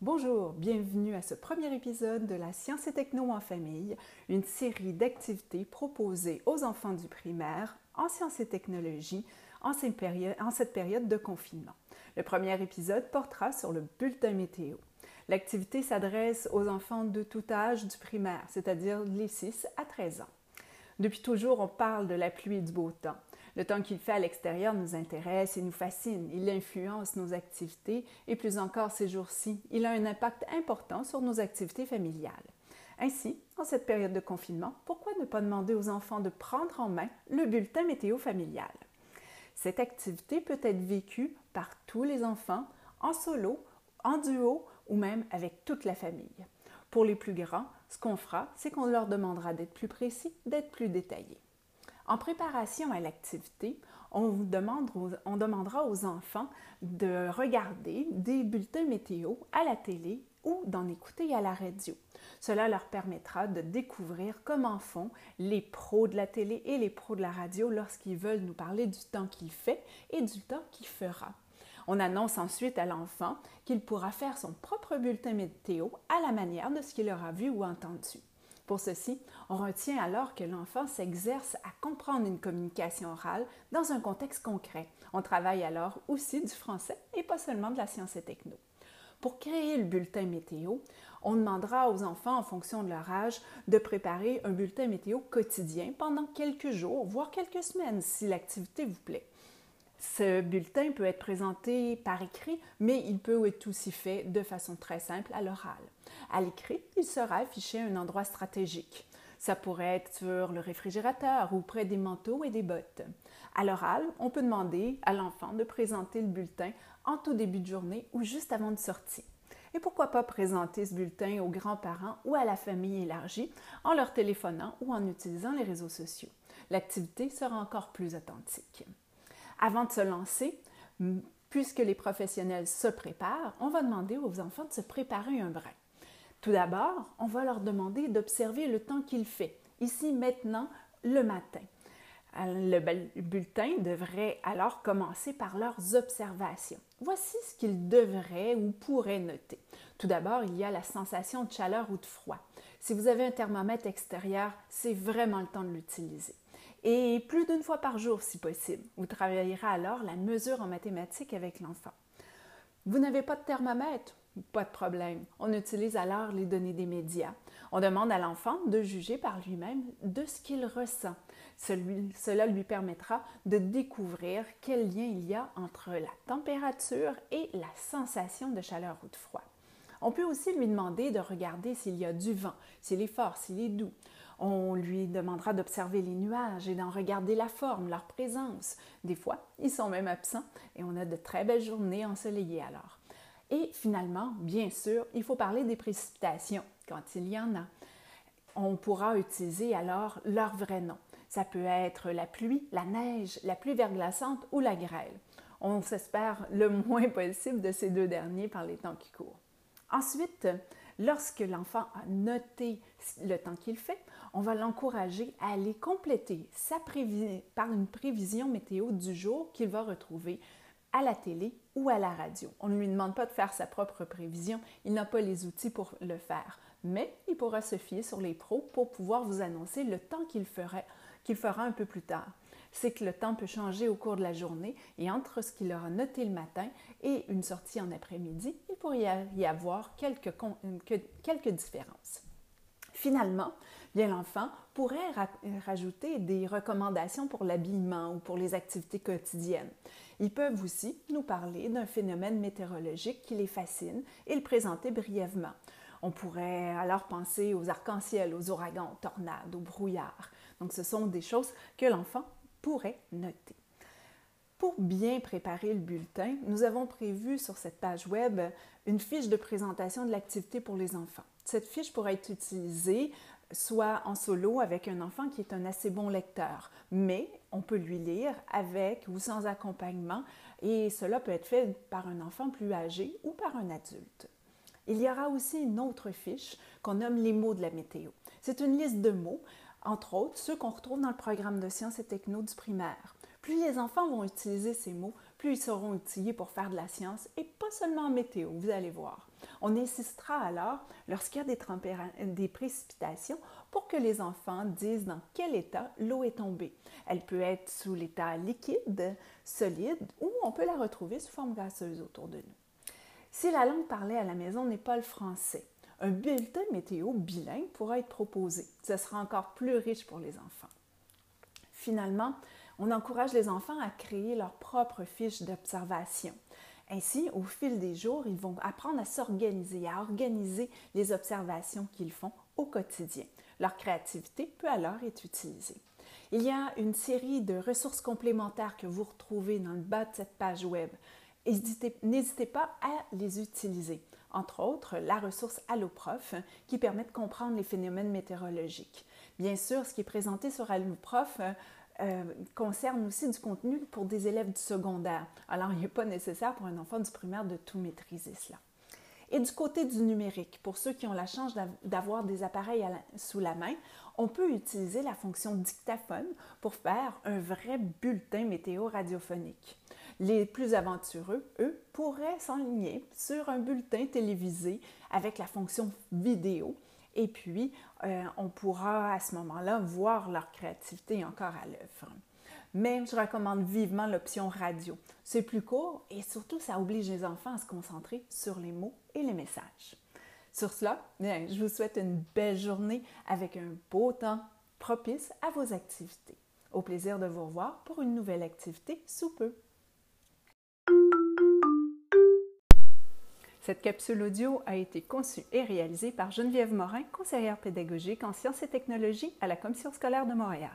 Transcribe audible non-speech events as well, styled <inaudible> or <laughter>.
Bonjour, bienvenue à ce premier épisode de la Science et Techno en famille, une série d'activités proposées aux enfants du primaire en sciences et technologies en cette période de confinement. Le premier épisode portera sur le bulletin météo. L'activité s'adresse aux enfants de tout âge du primaire, c'est-à-dire les 6 à 13 ans. Depuis toujours, on parle de la pluie et du beau temps. Le temps qu'il fait à l'extérieur nous intéresse et nous fascine. Il influence nos activités et plus encore ces jours-ci, il a un impact important sur nos activités familiales. Ainsi, en cette période de confinement, pourquoi ne pas demander aux enfants de prendre en main le bulletin météo familial? Cette activité peut être vécue par tous les enfants, en solo, en duo ou même avec toute la famille. Pour les plus grands, ce qu'on fera, c'est qu'on leur demandera d'être plus précis, d'être plus détaillés. En préparation à l'activité, on, demandera aux enfants de regarder des bulletins météo à la télé ou d'en écouter à la radio. Cela leur permettra de découvrir comment font les pros de la télé et les pros de la radio lorsqu'ils veulent nous parler du temps qu'il fait et du temps qu'il fera. On annonce ensuite à l'enfant qu'il pourra faire son propre bulletin météo à la manière de ce qu'il aura vu ou entendu. Pour ceci, on retient alors que l'enfant s'exerce à comprendre une communication orale dans un contexte concret. On travaille alors aussi du français et pas seulement de la science et techno. Pour créer le bulletin météo, on demandera aux enfants, en fonction de leur âge, de préparer un bulletin météo quotidien pendant quelques jours, voire quelques semaines, si l'activité vous plaît. Ce bulletin peut être présenté par écrit, mais il peut être aussi fait de façon très simple à l'oral. À l'écrit, il sera affiché à un endroit stratégique. Ça pourrait être sur le réfrigérateur ou près des manteaux et des bottes. À l'oral, on peut demander à l'enfant de présenter le bulletin en tout début de journée ou juste avant de sortie. Et pourquoi pas présenter ce bulletin aux grands-parents ou à la famille élargie en leur téléphonant ou en utilisant les réseaux sociaux. L'activité sera encore plus authentique. Avant de se lancer, puisque les professionnels se préparent, on va demander aux enfants de se préparer un brin. Tout d'abord, on va leur demander d'observer le temps qu'il fait, ici maintenant, le matin. Le bulletin devrait alors commencer par leurs observations. Voici ce qu'ils devraient ou pourraient noter. Tout d'abord, il y a la sensation de chaleur ou de froid. Si vous avez un thermomètre extérieur, c'est vraiment le temps de l'utiliser et plus d'une fois par jour si possible. Vous travaillerez alors la mesure en mathématiques avec l'enfant. Vous n'avez pas de thermomètre? Pas de problème. On utilise alors les données des médias. On demande à l'enfant de juger par lui-même de ce qu'il ressent. cela lui permettra de découvrir quel lien il y a entre la température et la sensation de chaleur ou de froid. On peut aussi lui demander de regarder s'il y a du vent, s'il est fort, s'il est doux. On lui demandera d'observer les nuages et d'en regarder la forme, leur présence. Des fois, ils sont même absents et on a de très belles journées ensoleillées alors. Et finalement, bien sûr, il faut parler des précipitations quand il y en a. On pourra utiliser alors leur vrai nom. Ça peut être la pluie, la neige, la pluie verglaçante ou la grêle. On s'espère le <laughs> moins possible de ces deux derniers par les temps qui courent. Ensuite, lorsque l'enfant a noté le temps qu'il fait, on va l'encourager à aller compléter sa par une prévision météo du jour qu'il va retrouver à la télé ou à la radio. On ne lui demande pas de faire sa propre prévision, il n'a pas les outils pour le faire, mais il pourra se fier sur les pros pour pouvoir vous annoncer le temps qu'il fera, qu'il fera un peu plus tard. C'est que le temps peut changer au cours de la journée et entre ce qu'il aura noté le matin et une sortie en après-midi, il pourrait y avoir quelques, différences. Finalement, l'enfant pourrait rajouter des recommandations pour l'habillement ou pour les activités quotidiennes. Ils peuvent aussi nous parler d'un phénomène météorologique qui les fascine et le présenter brièvement. On pourrait alors penser aux arcs-en-ciel, aux ouragans, aux tornades, aux brouillards. Donc ce sont des choses que l'enfant pourrait noter. Pour bien préparer le bulletin, nous avons prévu sur cette page web une fiche de présentation de l'activité pour les enfants. Cette fiche pourrait être utilisée soit en solo avec un enfant qui est un assez bon lecteur, mais on peut lui lire avec ou sans accompagnement et cela peut être fait par un enfant plus âgé ou par un adulte. Il y aura aussi une autre fiche qu'on nomme les mots de la météo. C'est une liste de mots, entre autres ceux qu'on retrouve dans le programme de sciences et techno du primaire. Plus les enfants vont utiliser ces mots, plus ils seront utilisés pour faire de la science et pas seulement en météo, vous allez voir. On insistera alors, lorsqu'il y a des, précipitations, pour que les enfants disent dans quel état l'eau est tombée. Elle peut être sous l'état liquide, solide, ou on peut la retrouver sous forme gazeuse autour de nous. Si la langue parlée à la maison n'est pas le français, un bulletin météo bilingue pourra être proposé. Ce sera encore plus riche pour les enfants. Finalement, on encourage les enfants à créer leur propre fiche d'observation. Ainsi, au fil des jours, ils vont apprendre à s'organiser, à organiser les observations qu'ils font au quotidien. Leur créativité peut alors être utilisée. Il y a une série de ressources complémentaires que vous retrouvez dans le bas de cette page web. N'hésitez pas à les utiliser. Entre autres, la ressource AlloProf qui permet de comprendre les phénomènes météorologiques. Bien sûr, ce qui est présenté sur AlloProf euh, concerne aussi du contenu pour des élèves du secondaire. Alors, il n'est pas nécessaire pour un enfant du primaire de tout maîtriser cela. Et du côté du numérique, pour ceux qui ont la chance d'avoir des appareils sous la main, on peut utiliser la fonction dictaphone pour faire un vrai bulletin météo radiophonique. Les plus aventureux, eux, pourraient s'enligner sur un bulletin télévisé avec la fonction vidéo et puis, euh, on pourra à ce moment-là voir leur créativité encore à l'œuvre. Mais je recommande vivement l'option radio. C'est plus court et surtout, ça oblige les enfants à se concentrer sur les mots et les messages. Sur cela, je vous souhaite une belle journée avec un beau temps propice à vos activités. Au plaisir de vous revoir pour une nouvelle activité sous peu. Cette capsule audio a été conçue et réalisée par Geneviève Morin, conseillère pédagogique en sciences et technologies à la Commission scolaire de Montréal.